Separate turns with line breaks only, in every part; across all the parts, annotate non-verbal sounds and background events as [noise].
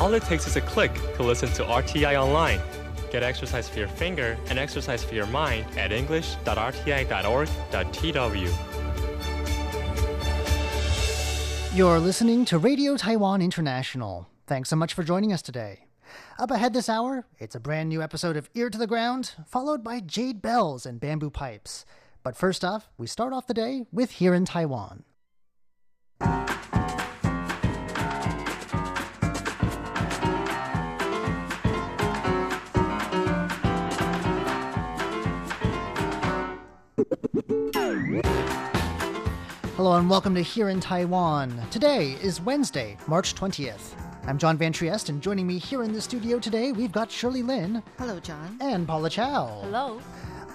All it takes is a click to listen to RTI online. Get exercise for your finger and exercise for your mind at english.rti.org.tw.
You're listening to Radio Taiwan International. Thanks so much for joining us today. Up ahead this hour, it's a brand new episode of Ear to the Ground, followed by Jade Bells and Bamboo Pipes. But first off, we start off the day with Here in Taiwan. Hello and welcome to Here in Taiwan. Today is Wednesday, March 20th. I'm John Van Trieste, and joining me here in the studio today, we've got Shirley Lin
Hello, John.
and Paula Chow.
Hello.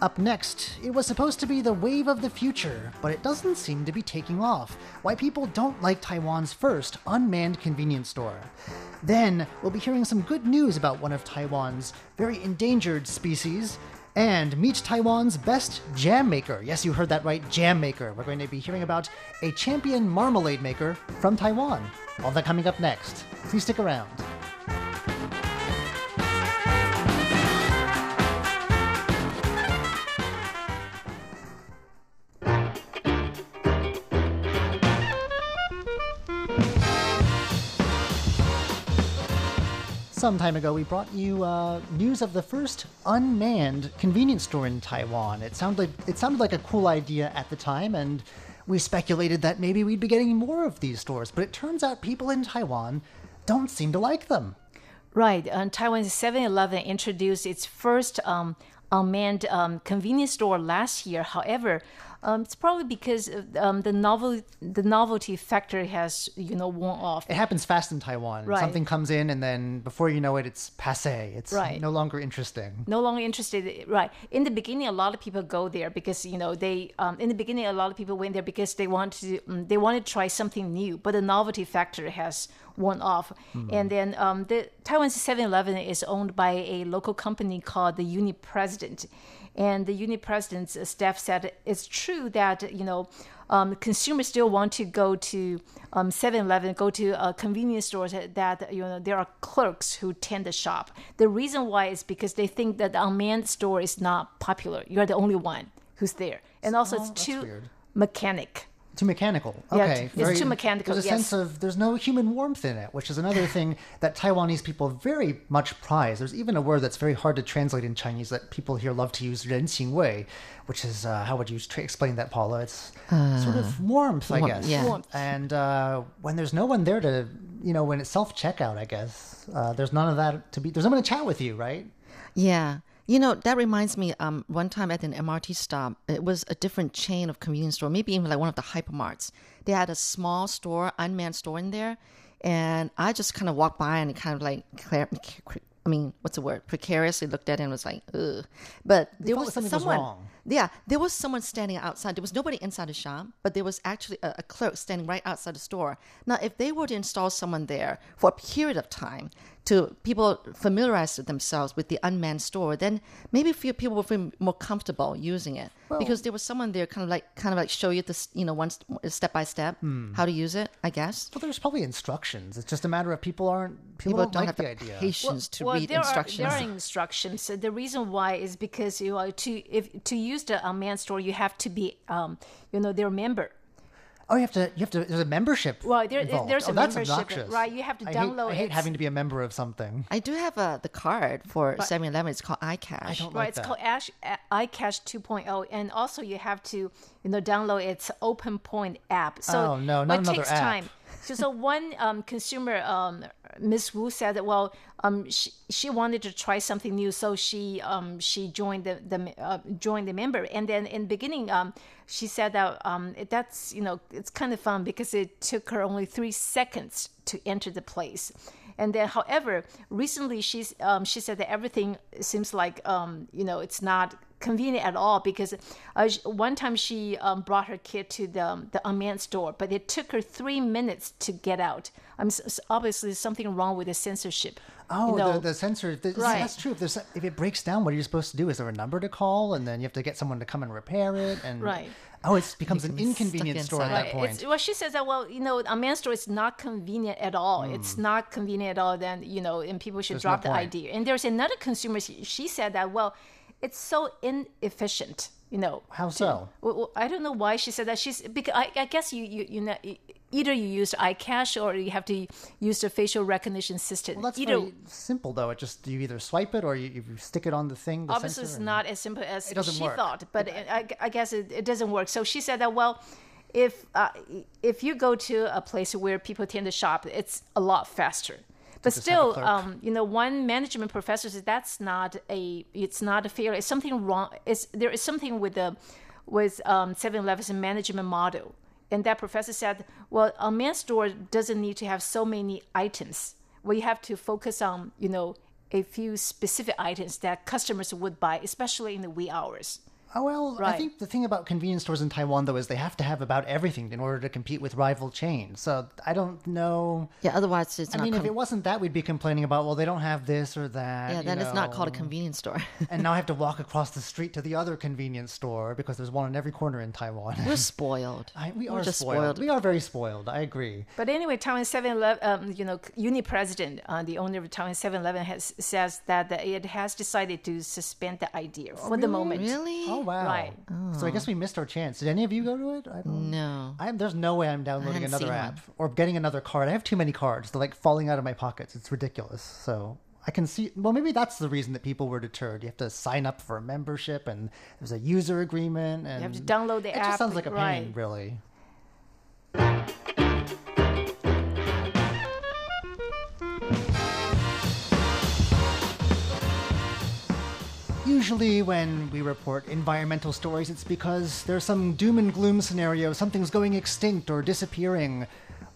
Up next, it was supposed to be the wave of the future, but it doesn't seem to be taking off. Why people don't like Taiwan's first unmanned convenience store. Then, we'll be hearing some good news about one of Taiwan's very endangered species. And meet Taiwan's best jam maker. Yes, you heard that right, jam maker. We're going to be hearing about a champion marmalade maker from Taiwan. All that coming up next. Please stick around. Some time ago, we brought you uh, news of the first unmanned convenience store in Taiwan. It sounded like it sounded like a cool idea at the time, and we speculated that maybe we'd be getting more of these stores. But it turns out people in Taiwan don't seem to like them.
Right. Um, Taiwan's 7 Eleven introduced its first um, unmanned um, convenience store last year. However, um, it's probably because um, the novel the novelty factor has you know worn off.
It happens fast in Taiwan.
Right.
Something comes in, and then before you know it, it's passe. It's
Right.
no longer interesting.
no longer interested right in the beginning a lot of people go there because you know they um, in the beginning a lot of people went there because they want to um, they want to try something new but the novelty factor has worn off and then um, the taiwan's 7-eleven is owned by a local company called the uni president and the uni president's staff said it's true that you know um, consumers still want to go to um, 7-Eleven, go to uh, convenience stores that, you know, there are clerks who tend the shop. The reason why is because they think that the unmanned store is not popular. You're the only one who's there. And also
Oh,
it's too
weird.
mechanic.
Too mechanical.
Yeah,
Okay,
it's too mechanical,
There's a
yes.
sense of there's no human warmth in it, which is another thing that Taiwanese people very much prize. There's even a word that's very hard to translate in Chinese that people here love to use, 人情味, which is uh, how would you tra- explain that, Paula? It's sort of warmth, I
warmth,
guess.
yeah.
Warmth.
And uh, when there's no one there to, you know, when it's self checkout, I guess uh, there's none of that to be. There's no one to chat with you, right?
Yeah. You know, that reminds me, um, one time at an MRT stop, it was a different chain of convenience store, maybe even like one of the hypermarts. They had a small store, unmanned store in there. And I just kind of walked by and kind of like, I mean, what's the word? Precariously looked at it and was like, ugh. But there was
was
someone.
wrong.
Yeah, there was someone standing outside. There was nobody inside the shop, but there was actually a, a clerk standing right outside the store. Now, if they were to install someone there for a period of time to people familiarize themselves with the unmanned store, then maybe few people would feel more comfortable using it because there was someone there, kind of like, kind of like show you this, you know, one step by step
Hmm.
how to use it. I guess
Well, there's probably instructions. It's just a matter of people aren't people,
people
don't,
don't
like
have
the
the
idea.
patience to
well,
read
there
instructions.
Are, there are instructions. So The reason why is because you know, to if to use the unmanned store, you have to be, um, you know, their member.
Oh, you have to. You have to. There's a membership.
Well, there-
involved.
there's
oh,
a
that's
membership,
obnoxious.
right, you have to
I
download
Hate, I hate
it.
having to be a member of something.
I do have uh, the card for 7-Eleven. It's called iCash.
I don't
Right,
like
it's
that.
called Ash, iCash 2.0, and also you have to, you know, download its Open Point app. So
Oh, no, not
it
another
takes
app.
time. So, so one um, consumer, um, Miss Wu said, that, well, um, she, she wanted to try something new, so she um, she joined the, the uh, joined the member, and then in the beginning, um, she said that um, that's you know it's kind of fun because it took her only three seconds to enter the place. And then, however, recently she's um, she said that everything seems like um, you know it's not convenient at all because uh, one time she um, brought her kid to the the unmanned store, but it took her three minutes to get out. I'm s- s- obviously something wrong with the censorship.
Oh,
you know,
the, the sensor. The,
Right.
That's true. If there's if it breaks down, what are you supposed to do? Is there a number to call, and then you have to get someone to come and repair it? And
Right.
Oh, it becomes an
can be
inconvenient store at
inside.
that
Right.
point.
It's, well, she says that, well, you know, a man's store is not convenient at all. It's not convenient at all. Then, you know, and people should.
There's no
drop the idea. And there's another consumer, she, she said that, well, it's so inefficient, you know.
How so?
Well, well, I don't know why she said that. She's because I, I guess you, you you know either you use iCash or you have to use the facial recognition system.
Well, that's
either
very simple, though. It just you either swipe it or you, you stick it on the thing. The
obviously it's not as simple as
It
she
work.
thought, but I, I guess it, it doesn't work. So she said that well. If uh, if you go to a place where people tend to shop, it's a lot faster. But
just have a
still, um, you know, one management professor said that's not a it's not a fair. It's something wrong. It's there is something with the with um, 7-Eleven's management model. And that professor said, well, a man's store doesn't need to have so many items. You have to focus on, you know, a few specific items that customers would buy, especially in the wee hours.
Oh well, I think the thing about convenience stores in Taiwan though is they have to have about everything in order to compete with rival chains. So I don't know.
Yeah, otherwise it's
I
not.
I mean, if it wasn't that, we'd be complaining about well, they don't have this or that.
yeah,
you
then it's not called a convenience store. [laughs]
and now I have to walk across the street to the other convenience store because there's one in every corner in Taiwan.
We're [laughs] spoiled.
I, we
We're
are
just
spoiled. We are very spoiled. I agree.
But anyway, Taiwan 7-Eleven, um, you know, uni president, uh, the owner of Taiwan 7-Eleven, has says that it has decided to suspend the idea for the moment.
Really?
Oh wow!
Right.
So I guess we missed our chance. Did any of you go to it? I don't.
No.
I'm, there's no way I'm downloading another
seen
app or getting another card. I have too many cards. They're like falling out of my pockets. It's ridiculous. So I can see. Well, maybe that's the reason that people were deterred. You have to sign up for a membership, and there's a user agreement, and you
have to download the
it
app,
just sounds like a pain,
right.
really. Usually, when we report environmental stories, it's because there's some doom and gloom scenario, something's going extinct or disappearing,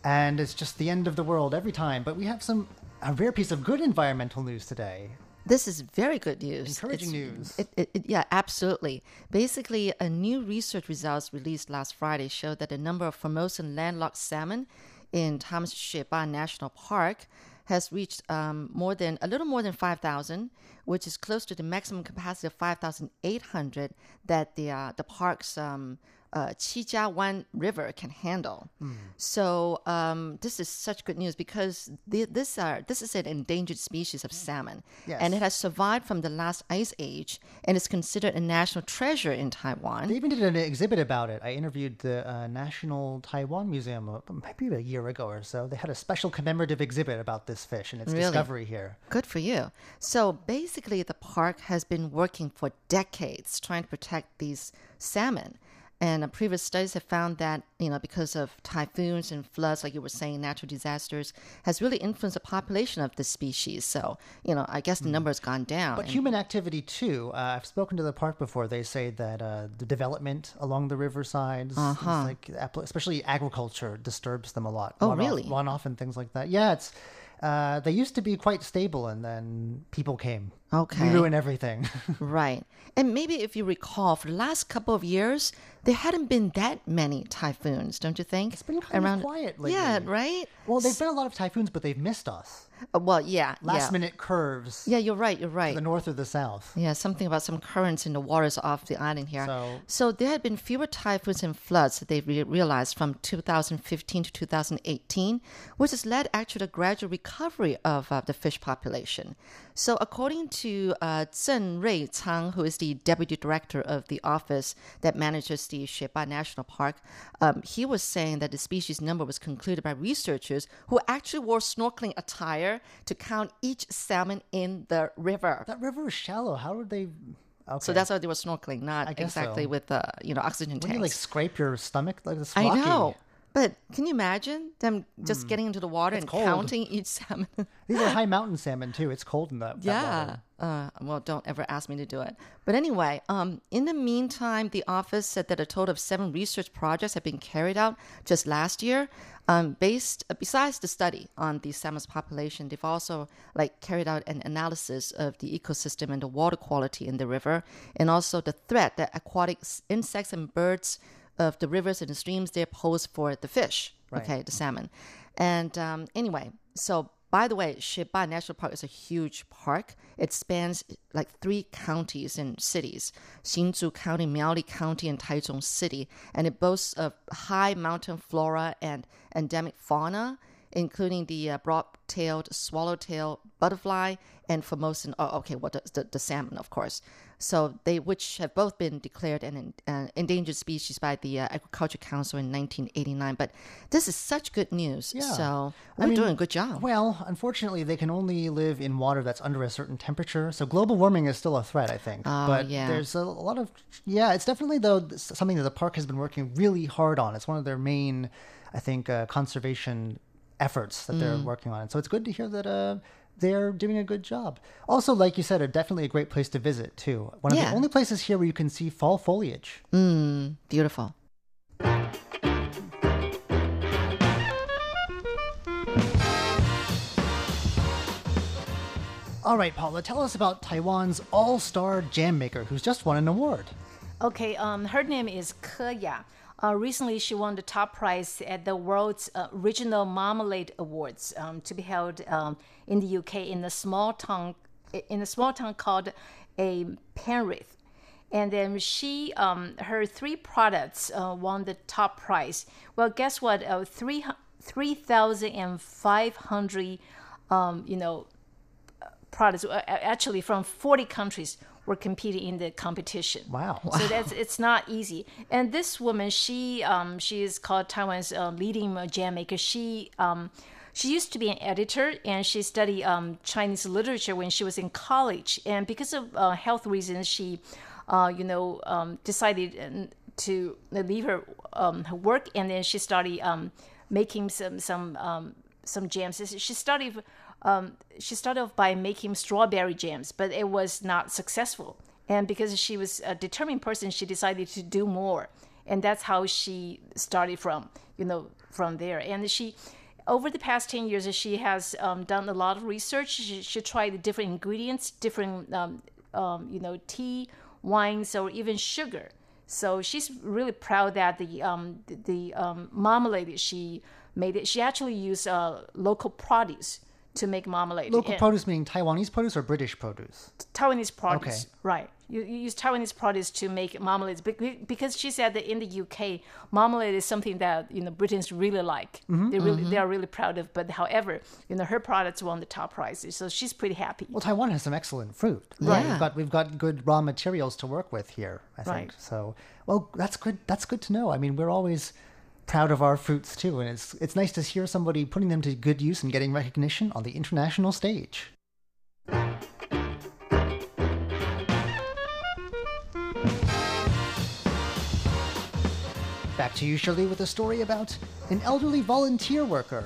and it's just the end of the world every time. But we have some a rare piece of good environmental news today.
This is very good news.
Encouraging
It's-
news.
It, it, it- yeah, absolutely. Basically, a new research results released last Friday showed that the number of Formosan landlocked salmon in Taiwan's Shei-Pa National Park has reached um, more than a little more than 5,000, which is close to the maximum capacity of 5,800 that the uh, the park's um, uh, Qijiawan River can handle. So um, this is such good news because the, this are this is an endangered species of salmon,
Yes.
and it has survived from the last ice age and is considered a national treasure in Taiwan.
They even did an exhibit about it. I interviewed the uh, National Taiwan Museum uh, maybe a year ago or so. They had a special commemorative exhibit about this fish and its
Really?
discovery here.
Good for you. So basically, the park has been working for decades trying to protect these salmon. And uh, previous studies have found that, you know, because of typhoons and floods, like you were saying, natural disasters, has really influenced the population of this species. So, you know, I guess the number has gone down.
Hmm. But
And-
human activity too. Uh, I've spoken to the park before. They say that uh, the development along the riversides,
Uh-huh.
like especially agriculture, disturbs them a lot.
Oh,
Runoff-
really?
Runoff and things like that. Yeah, it's. Uh, they used to be quite stable, and then people came.
Okay.
We ruin everything. [laughs]
Right. And maybe if you recall, for the last couple of years, there hadn't been that many typhoons, don't you think? It's
been kind of quiet lately.
Yeah, right?
well, there've been a lot of typhoons, but they've missed us.
Uh, well, yeah.
Last
yeah.
minute curves.
Yeah, you're right. You're right.
The north or the south.
Yeah, something about some currents in the waters off the island here.
So-
there had been fewer typhoons and floods that they re- realized from 2015 to 2018, which has led actually to a gradual recovery of uh, the fish population. So, according to uh, Zheng Rui Cang, who is the deputy director of the office that manages the Shei-Pa National Park, um, he was saying that the species number was concluded by researchers who actually wore snorkeling attire to count each salmon in the river.
That river is shallow. How would they? Okay.
So that's why they were snorkeling, not exactly
so.
with uh, you know oxygen tanks.
When you like scrape your stomach like this.
I know, but can you imagine them just getting into the water and
Hmm. cold.
counting each [laughs] salmon?
These are high mountain salmon too. It's cold in that. that
yeah.
water.
Uh, well, don't ever ask me to do it. But anyway, um, in the meantime, the office said that a total of seven research projects have been carried out just last year. Um, based besides the study on the salmon's population, they've also like carried out an analysis of the ecosystem and the water quality in the river, and also the threat that aquatic s- insects and birds of the rivers and the streams there pose for the fish. Okay, the salmon. And um, anyway, so by the way, Shei-Pa National Park is a huge park. It spans like three counties and cities: Hsinchu County, Miaoli County, and Taichung City. And it boasts of high mountain flora and endemic fauna, including the uh, broad-tailed swallowtail butterfly and Formosan. Oh, okay, well, the, the, the salmon, of course. So they, which have both been declared an uh, endangered species by the uh, Agriculture Council in 1989. But this is such good news.
Yeah.
So
I
we're
mean,
doing a good job.
Well, unfortunately, they can only live in water that's under a certain temperature. So global warming is still a threat, I think.
Oh,
but
yeah.
there's a lot of yeah. It's definitely though something that the park has been working really hard on. It's one of their main, I think, uh, conservation efforts that they're
Mm.
working on. And so it's good to hear that uh, they're doing a good job. Also, like you said, are definitely a great place to visit too. One of
Yeah.
the only places here where you can see fall foliage.
Beautiful.
All right, Paula, tell us about Taiwan's all-star jam maker who's just won an award.
Okay, um, her name is Ke Ya. Uh, recently, she won the top prize at the World's uh, Original Marmalade Awards um, to be held um, in the UK in a small town in a small town called a Penrith. And then she, um, her three products uh, won the top prize. Well, guess what? Uh, three three thousand and five hundred, um, you know, products uh, actually from 40 countries were competing in the competition.
Wow.
So that's it's not easy. And this woman, she um, she is called Taiwan's uh, leading jam maker. She um, she used to be an editor and she studied um, Chinese literature when she was in college. And because of uh, health reasons, she uh, you know um, decided uh, to leave her um, her work and then she started um, making some some um, some jams. She started um, she started off by making strawberry jams, but it was not successful. And because she was a determined person, she decided to do more, and that's how she started from you know from there. And she, over the past ten years, she has um, done a lot of research. She, she tried different ingredients, different um, um, you know tea, wines, or even sugar. So she's really proud that the um, the, the um, marmalade that she made it. She actually used uh, local produce to make marmalade.
Local
And-
produce meaning Taiwanese produce or British produce?
Taiwanese produce,
Okay.
right? You, you use Taiwanese produce to make marmalades because she said that in the UK, marmalade is something that you know Britons really like.
Mm-hmm,
They really they are really proud of. But however, you know her products won the top prizes, so she's pretty happy.
Well, Taiwan has some excellent fruit.
Right.
We've got we've got good raw materials to work with here. I think
Right.
so. Well, that's good. That's good to know. I mean, we're always proud of our fruits too, and it's it's nice to hear somebody putting them to good use and getting recognition on the international stage. Back to you, Shirley, with a story about an elderly volunteer worker.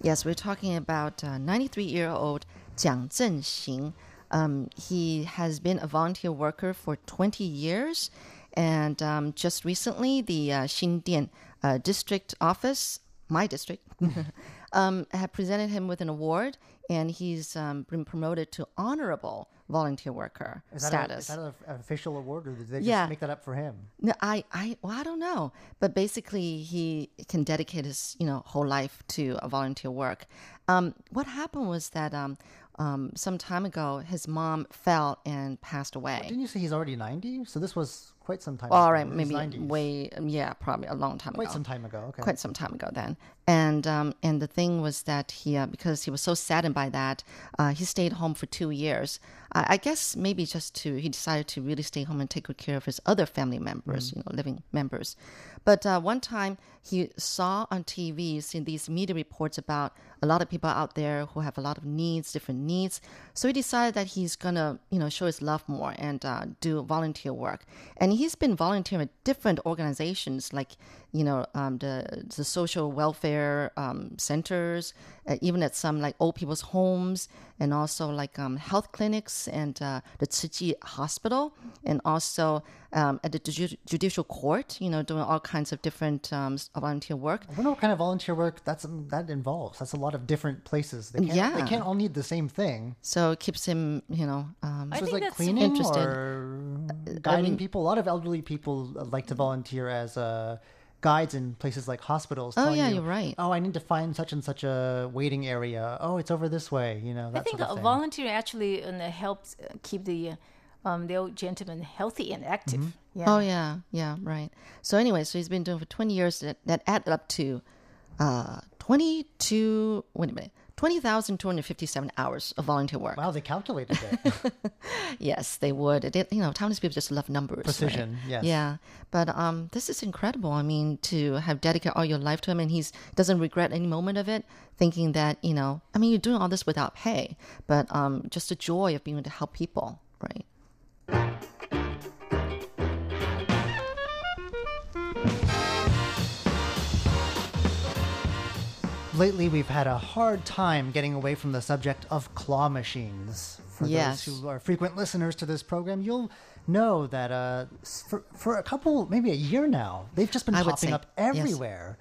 Yes, we're talking about 93 year old Jiang Zhenxing. Um, he has been a volunteer worker for 20 years. And um, just recently, the uh, Xindian uh, district office, my district, [laughs] um, had presented him with an award. And he's um, been promoted to honorable volunteer worker
Is that, a,
status.
is that a, an official award, or did they just
Yeah.
make that up for him?
No, I, I, well, I don't know, but basically, he can dedicate his, you know, whole life to volunteer work. Um, what happened was that um, um, some time ago, his mom fell and passed away.
Didn't you say he's already 90? So this was quite some time
All
ago.
right, maybe
90s.
way, yeah, probably a long time
Quite
ago.
some time ago. Okay.
quite some time ago then. And um, and the thing was that he uh, because he was so saddened by that, uh, he stayed home for two years. I, I guess maybe just to he decided to really stay home and take good care of his other family members, you know, living members. But uh, one time he saw on TV, seen these media reports about a lot of people out there who have a lot of needs, different needs. So he decided that he's gonna, you know, show his love more and uh, do volunteer work. And he's been volunteering at different organizations like, you know, um, the the social welfare um, centers, uh, even at some like old people's homes, and also like um, health clinics and uh, the Tzu Hospital, and also um, at the ju- judicial court. You know, doing all kinds of different um, volunteer work.
I wonder what kind of volunteer work that's um, that involves. That's a lot of different places. They can't,
Yeah.
They can't all need the same thing.
So it keeps him, you know, um,
So it's
think
like
that's
cleaning
interesting.
or guiding people. A lot of elderly people uh, like to volunteer as uh, guides in places like hospitals.
Oh, yeah,
you,
you're right.
Oh, I need to find such and such a waiting area. Oh, it's over this way. You know, that
I think
sort
a
of thing.
volunteer actually uh, helps uh, keep the uh, um, the old gentleman healthy and active.
Mm-hmm.
Yeah.
Oh yeah, yeah, right. So anyway, so he's been doing for twenty years. That, that added up to uh, twenty two. Wait a minute, twenty thousand two hundred fifty seven hours of volunteer work.
Wow, they calculated it. [laughs]
Yes, they would. It, you know, Taiwanese people just love numbers. right?
Precision, yes.
Yeah, but um, this is incredible. I mean, to have dedicated all your life to him, and he doesn't regret any moment of it, thinking that you know, I mean, you're doing all this without pay, but um, just the joy of being able to help people, right?
Lately, we've had a hard time getting away from the subject of claw machines. For
Yes.
those who are frequent listeners to this program, you'll know that uh, for, for a couple, maybe a year now, they've just been
I
popping up
yes.
everywhere.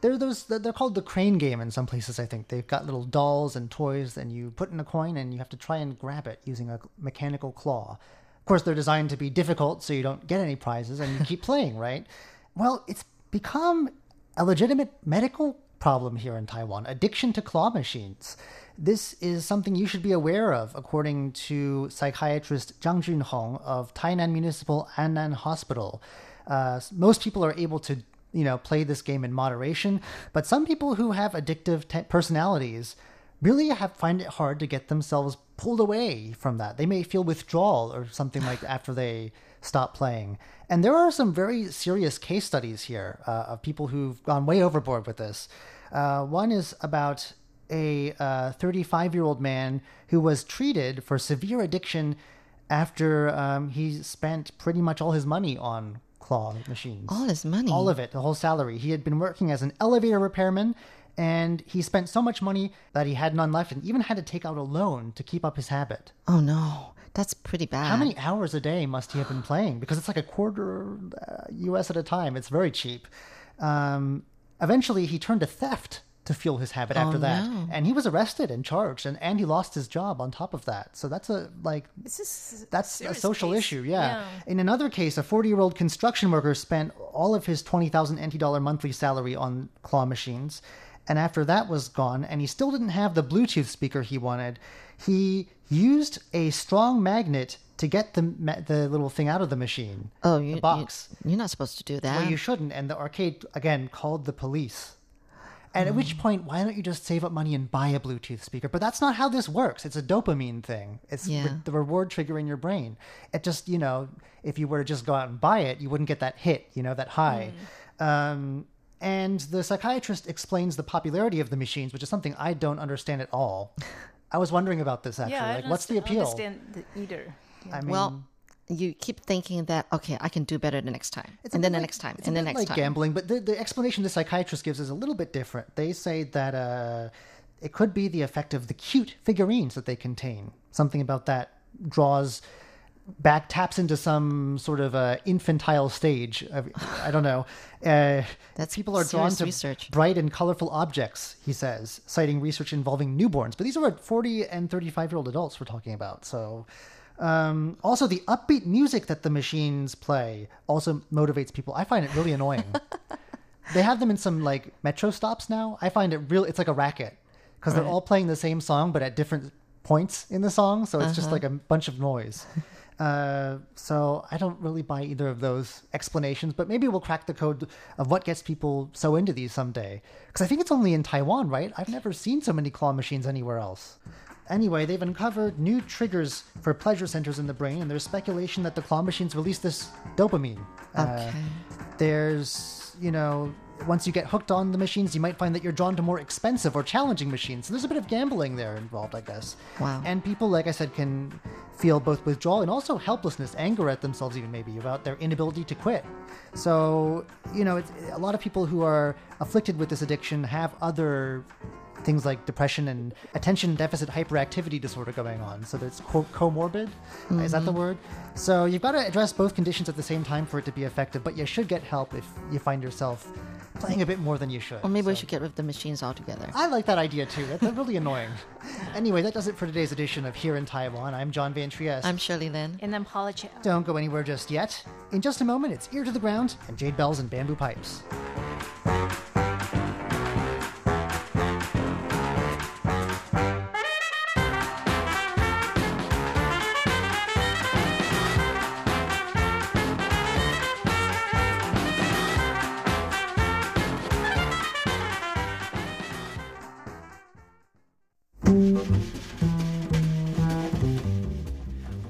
They're those. They're called the crane game in some places. I think they've got little dolls and toys, and you put in a coin, and you have to try and grab it using a mechanical claw. Of course, they're designed to be difficult, so you don't get any prizes, and you keep [laughs] playing, right? Well, it's become a legitimate medical problem here in Taiwan addiction to claw machines. This is something you should be aware of, according to psychiatrist Zhang Junhong of Tainan Municipal Annan Hospital. Uh, most people are able to, you know, play this game in moderation, but some people who have addictive personalities really have find it hard to get themselves pulled away from that. They may feel withdrawal or something like after they stop playing. And there are some very serious case studies here uh, of people who've gone way overboard with this. Uh, one is about a 35 year old man who was treated for severe addiction after um, he spent pretty much all his money on claw machines.
All his money.
All of it, the whole salary. He had been working as an elevator repairman, and he spent so much money that he had none left, and even had to take out a loan to keep up his habit.
Oh no, that's pretty bad.
How many hours a day must he have been playing? Because it's like a quarter uh, US at a time. It's very cheap. Um, eventually, he turned to theft to fuel his habit after that,
no.
and he was arrested and charged, and, and he lost his job on top of that. So that's a like
This is
that's a social
case.
issue, yeah.
Yeah.
In another case, a 40 year old construction worker spent all of his 20,000 NT dollar monthly salary on claw machines. And after that was gone, and he still didn't have the Bluetooth speaker he wanted, he used a strong magnet to get the the little thing out of the machine.
Oh, you,
the box.
You, are not supposed to do that.
Well, you shouldn't. And the arcade again called the police. And at
Hmm.
which point, why don't you just save up money and buy a Bluetooth speaker? But that's not how this works. It's a dopamine thing. It's re- the reward trigger in your brain. It just, you know, if you were to just go out and buy it, you wouldn't get that hit, you know, that high.
Hmm.
Um, and the psychiatrist explains the popularity of the machines, which is something I don't understand at all. [laughs] I was wondering about this actually.
yeah. I
like,
don't
what's the
underst-
appeal?
Understand the, either.
I mean,
well, you keep thinking that okay, I can do better the next time, and
bit
then the
like-
next time,
it's a
and the
bit
next
like
time.
gambling, but the, the explanation the psychiatrist gives is a little bit different. They say that uh, it could be the effect of the cute figurines that they contain. Something about that draws back, taps into some sort of uh, infantile stage. Of, I don't know. [sighs] Uh,
That's
people are drawn to
research.
bright and colorful objects. He says, citing research involving newborns. But these are what forty and thirty-five year old adults we're talking about. So. Um, also, the upbeat music that the machines play also motivates people. I find it really annoying. [laughs] they have them in some like metro stops now. I find it real. It's like a racket because they're all playing the same song but at different points in the song, so it's just like a bunch of noise. Uh, so I don't really buy either of those explanations, but maybe we'll crack the code of what gets people so into these someday. Because I think it's only in Taiwan, right? I've never seen so many claw machines anywhere else. Anyway, they've uncovered new triggers for pleasure centers in the brain, and there's speculation that the claw machines release this dopamine. Uh,
Okay.
there's, you know, once you get hooked on the machines, you might find that you're drawn to more expensive or challenging machines. So there's a bit of gambling there involved, I guess.
Wow.
And people, like I said, can feel both withdrawal and also helplessness, anger at themselves, even maybe about their inability to quit. So, you know, it's, a lot of people who are afflicted with this addiction have other things like depression and attention deficit hyperactivity disorder going on. So there's co- comorbid. Is that the mm-hmm. word? So you've got to address both conditions at the same time for it to be effective, but you should get help if you find yourself playing a bit more than you should.
Or maybe we should get rid of the machines altogether.
I like that idea too. That's really annoying. Anyway, that does it for today's edition of Here in Taiwan. I'm John Van Trieste.
I'm Shirley Lin.
And I'm Paula Chow.
Don't go anywhere just yet. In just a moment, it's Ear to the Ground and Jade Bells and Bamboo Pipes.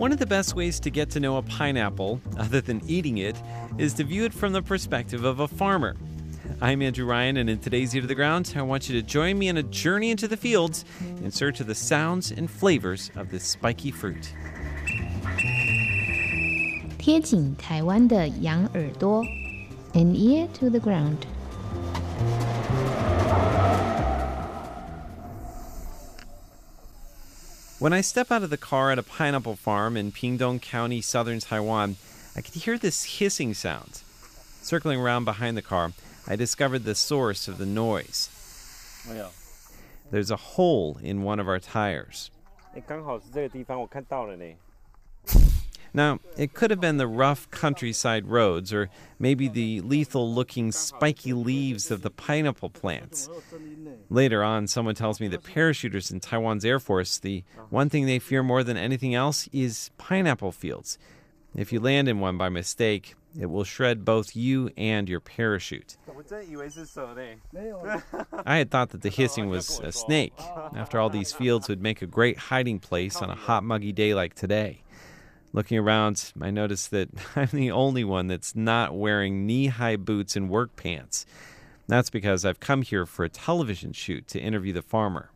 One of the best ways to get to know a pineapple, other than eating it, is to view it from the perspective of a farmer. I'm Andrew Ryan, and in today's Ear to the Ground, I want you to join me on a journey into the fields in search of the sounds and flavors of this spiky fruit.
贴紧台湾的羊耳朵，an ear to the ground。
When I step out of the car at a pineapple farm in Pingdong County, southern Taiwan, I can hear this hissing sound. Circling around behind the car, I discovered the source of the noise. There's a hole in one of our tires. Eh, Now, it could have been the rough countryside roads, or maybe the lethal looking spiky leaves of the pineapple plants. Later on, someone tells me that parachuters in Taiwan's Air Force, the one thing they fear more than anything else is pineapple fields. If you land in one by mistake, it will shred both you and your parachute. I had thought that the hissing was a snake. After all, these fields would make a great hiding place on a hot, muggy day like today. Looking around, I notice that [laughs] I'm the only one that's not wearing knee high boots and work pants. That's because I've come here for a television shoot to interview the farmer.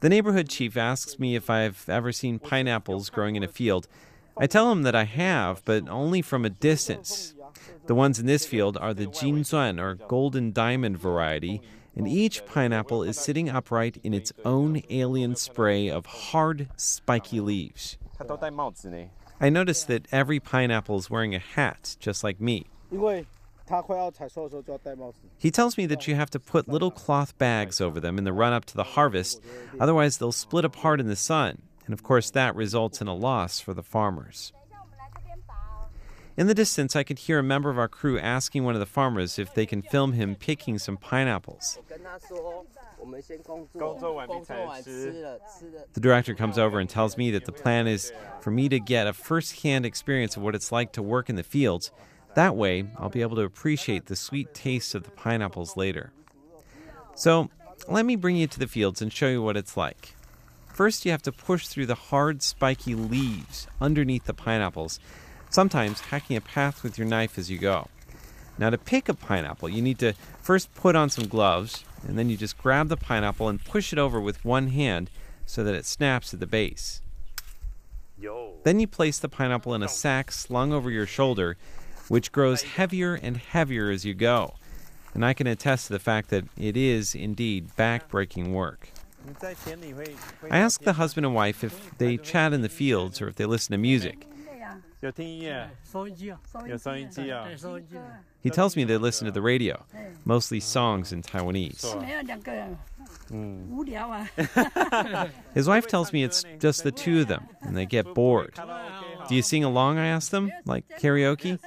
The neighborhood chief asks me if I've ever seen pineapples growing in a field. I tell him that I have, but only from a distance. The ones in this field are the Jinzuan or golden diamond variety, and each pineapple is sitting upright in its own alien spray of hard, spiky leaves. I noticed that every pineapple is wearing a hat, just like me. He tells me that you have to put little cloth bags over them in the run up to the harvest, otherwise, they'll split apart in the sun. And of course, that results in a loss for the farmers. In the distance, I could hear a member of our crew asking one of the farmers if they can film him picking some pineapples. The director comes over and tells me that the plan is for me to get a first hand experience of what it's like to work in the fields. That way, I'll be able to appreciate the sweet taste of the pineapples later. So, let me bring you to the fields and show you what it's like. First, you have to push through the hard, spiky leaves underneath the pineapples sometimes hacking a path with your knife as you go. Now, to pick a pineapple, you need to first put on some gloves, and then you just grab the pineapple and push it over with one hand so that it snaps at the base. Then you place the pineapple in a sack slung over your shoulder, which grows heavier and heavier as you go. And I can attest to the fact that it is indeed back-breaking work. I ask the husband and wife if they chat in the fields or if they listen to music. He tells me they listen to the radio, mostly songs in Taiwanese. [laughs] His wife tells me it's just the two of them, and they get bored. Do you sing along? I ask them, like karaoke?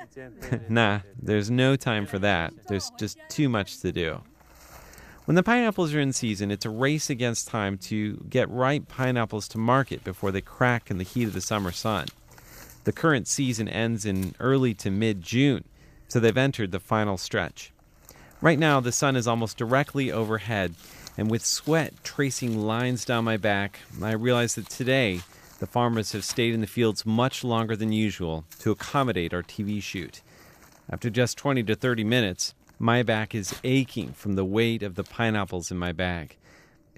[laughs] nah, there's no time for that. There's just too much to do. When the pineapples are in season, it's a race against time to get ripe pineapples to market before they crack in the heat of the summer sun. The current season ends in early to mid June, so they've entered the final stretch. Right now, the sun is almost directly overhead, and with sweat tracing lines down my back, I realize that today the farmers have stayed in the fields much longer than usual to accommodate our TV shoot. After just 20 to 30 minutes, my back is aching from the weight of the pineapples in my bag.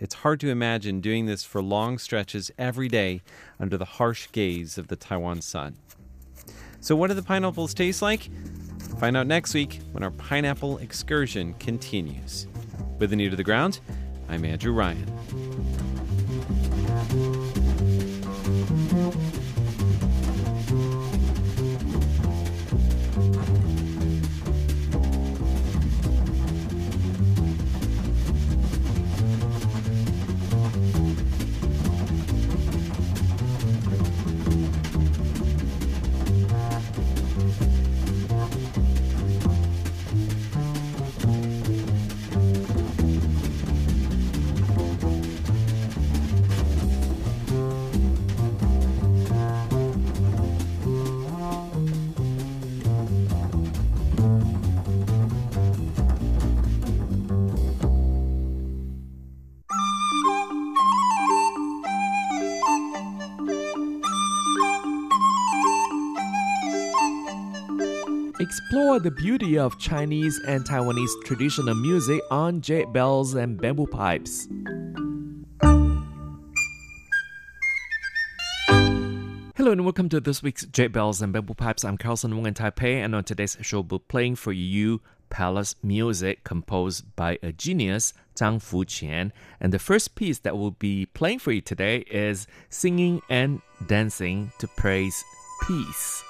It's hard to imagine doing this for long stretches every day under the harsh gaze of the Taiwan sun. So, what do the pineapples taste like? Find out next week when our pineapple excursion continues. With a ear to the ground, I'm Andrew Ryan.
Explore the beauty of Chinese and Taiwanese traditional music on jade bells and bamboo pipes. Hello and welcome to this week's Jade Bells and Bamboo Pipes. I'm Carlson Wong in Taipei, and on today's show, we'll be playing for you palace music composed by a genius, Zhang Fuqian. And the first piece that we'll be playing for you today is Singing and Dancing to Praise Peace.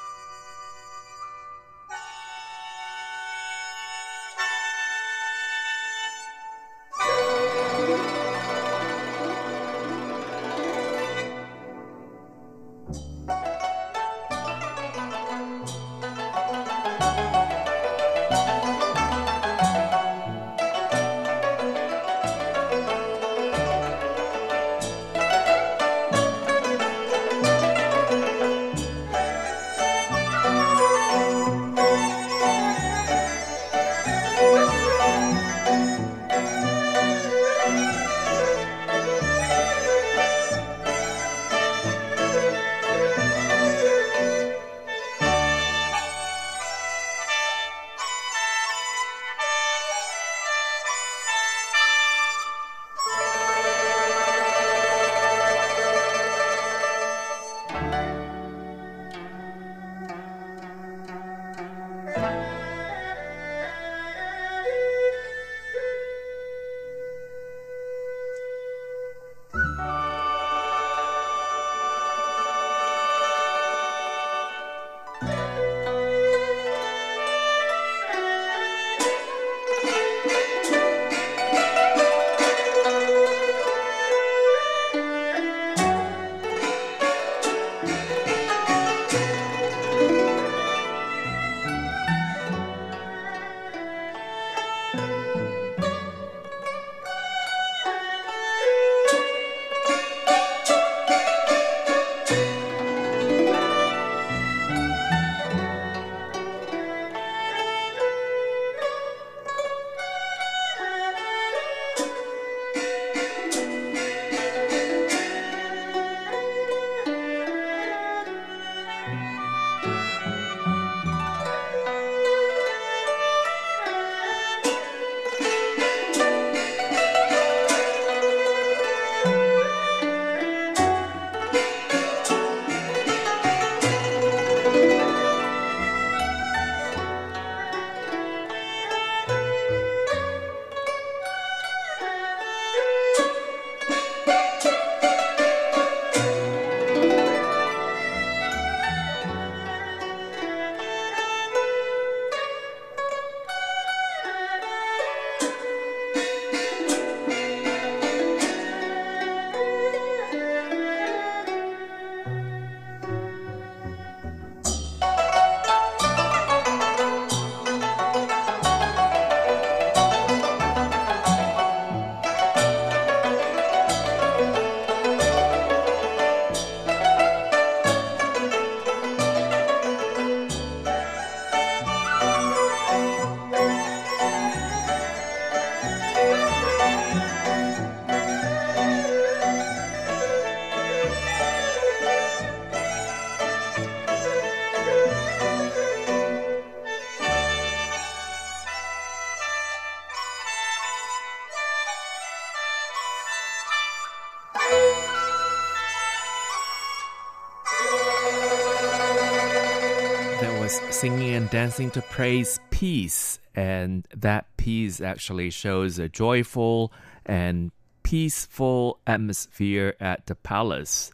Dancing to praise peace. And that peace actually shows a joyful and peaceful atmosphere at the palace.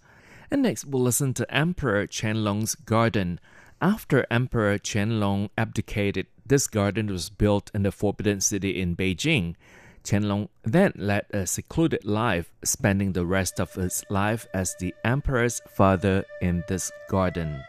And next, we'll listen to Emperor Qianlong's garden. After Emperor Qianlong abdicated, this garden was built in the Forbidden City in Beijing. Qianlong then led a secluded life, spending the rest of his life as the emperor's father in this garden.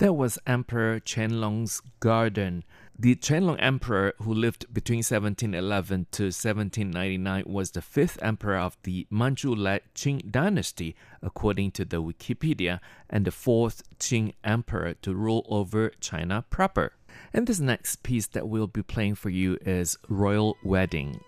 That was Emperor Qianlong's garden. The Qianlong Emperor, who lived between 1711 to 1799, was the fifth emperor of the Manchu-led Qing dynasty, according to the Wikipedia, and the fourth Qing emperor to rule over China proper. And this next piece that we'll be playing for you is Royal Wedding.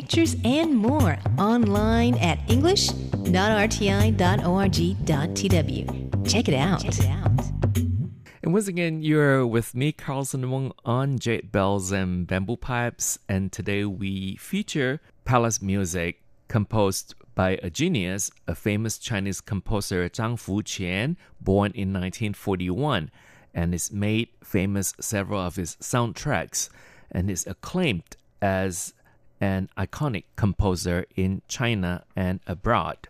Pictures, and more online at english.rti.org.tw. Check it out. Check it out.
And once again, you're with me, Carlson Wong, on Jade Bells and Bamboo Pipes. And today we feature Palace music composed by a genius, a famous Chinese composer Zhang Fuqian, born in 1941, and is made famous several of his soundtracks and is acclaimed as an iconic composer in China and abroad.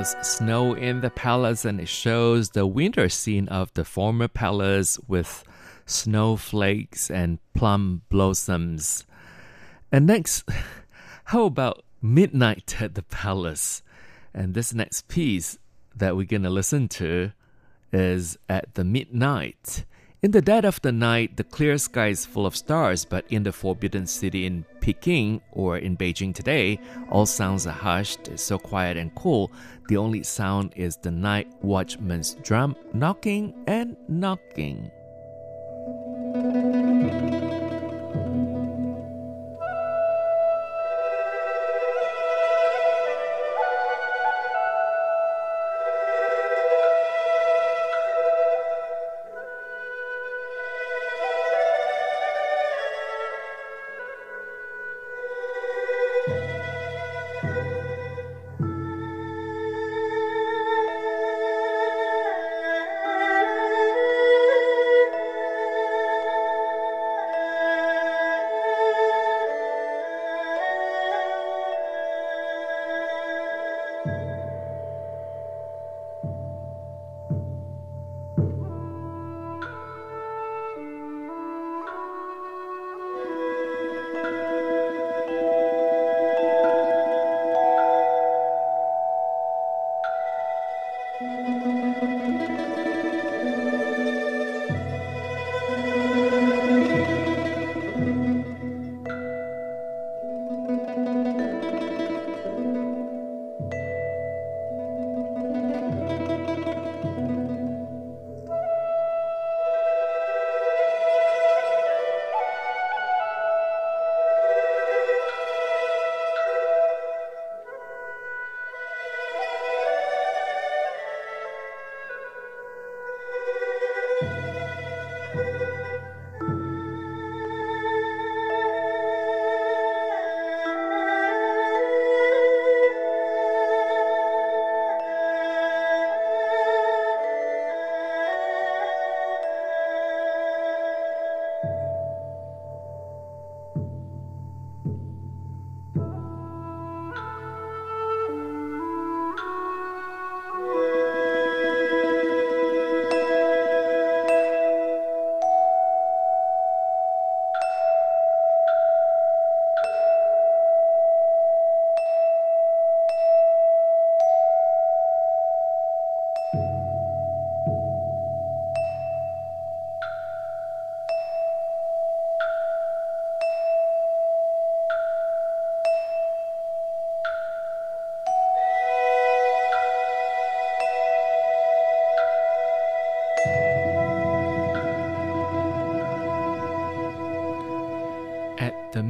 Was snow in the palace, and it shows the winter scene of the former palace with snowflakes and plum blossoms. And next, [laughs] how about midnight at the palace? And this next piece that we're going to listen to is at the midnight. In the dead of the night, the clear sky is full of stars, but in the forbidden city in Peking or in Beijing today, all sounds are hushed, it's so quiet and cool. The only sound is the night watchman's drum knocking and knocking.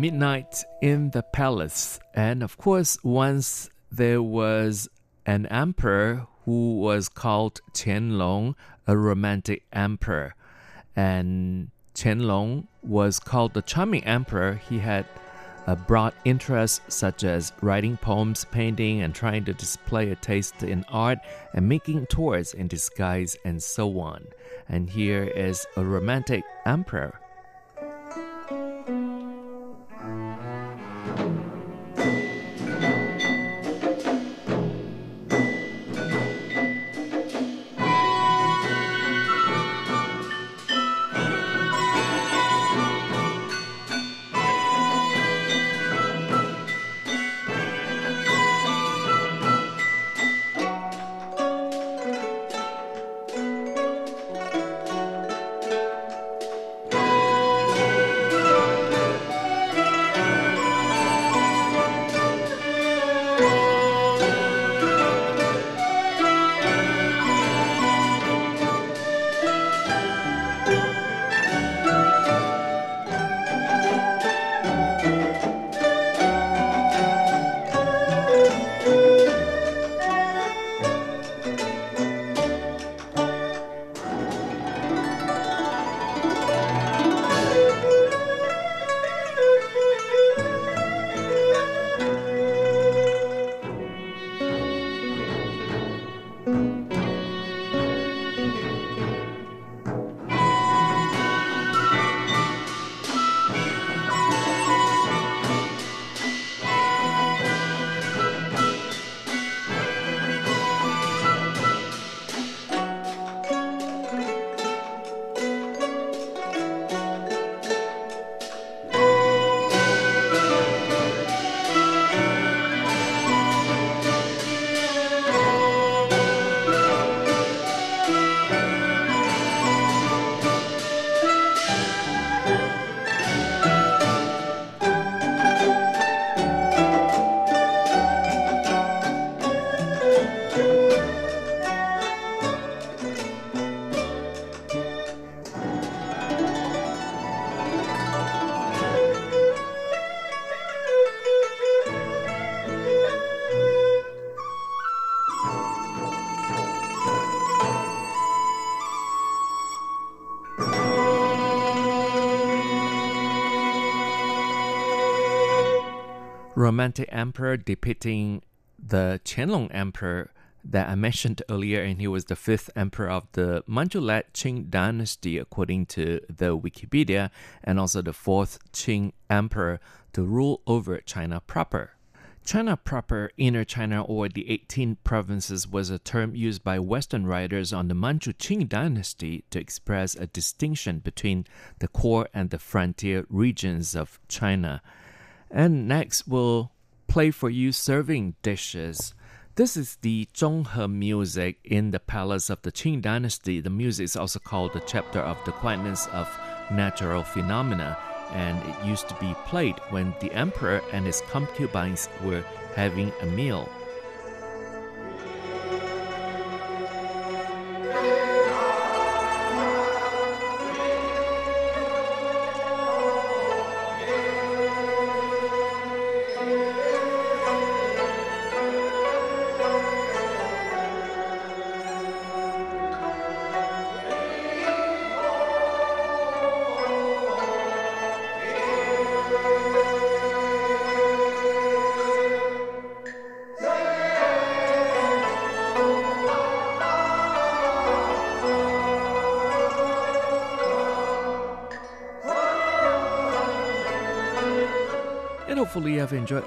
Midnight in the palace. And of course, once there was an emperor who was called Qianlong, a romantic emperor. And Qianlong was called the charming emperor. He had a broad interests such as writing poems, painting, and trying to display a taste in art and making tours in disguise and so on. And here is a romantic emperor. Romantic emperor depicting the Qianlong emperor that I mentioned earlier, and he was the fifth emperor of the Manchu-led Qing dynasty, according to the Wikipedia, and also the fourth Qing emperor to rule over China proper. China proper, Inner China, or the 18 provinces was a term used by Western writers on the Manchu Qing dynasty to express a distinction between the core and the frontier regions of China. And next, we'll play for you serving dishes. This is the Zhonghe music in the palace of the Qing dynasty. The music is also called the chapter of the quietness of natural phenomena and it used to be played when the emperor and his concubines were having a meal.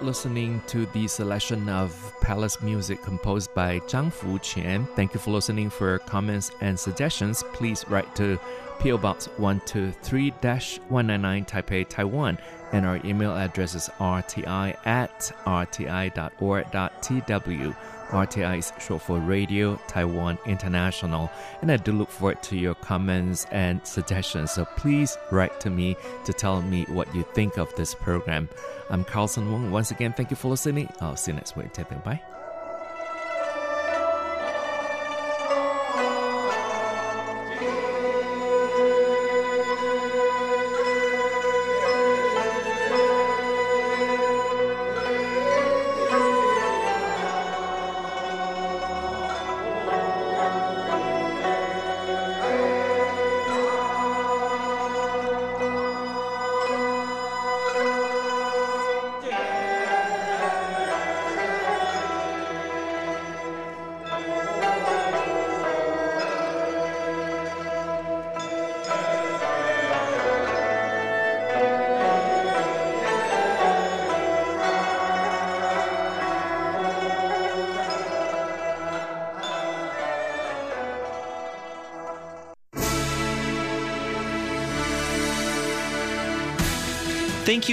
Listening to the selection of palace music composed by Zhang Fuqian. Thank you for listening. For comments and suggestions, please write to PO Box 123 199 Taipei, Taiwan. And our email address is rti at rti.org.tw. RTI is short for Radio Taiwan International. And I do look forward to your comments and suggestions. So please write to me to tell me what you think of this program. I'm Carlson Wong. Once again, thank you for listening. I'll see you next week. Take care. Bye.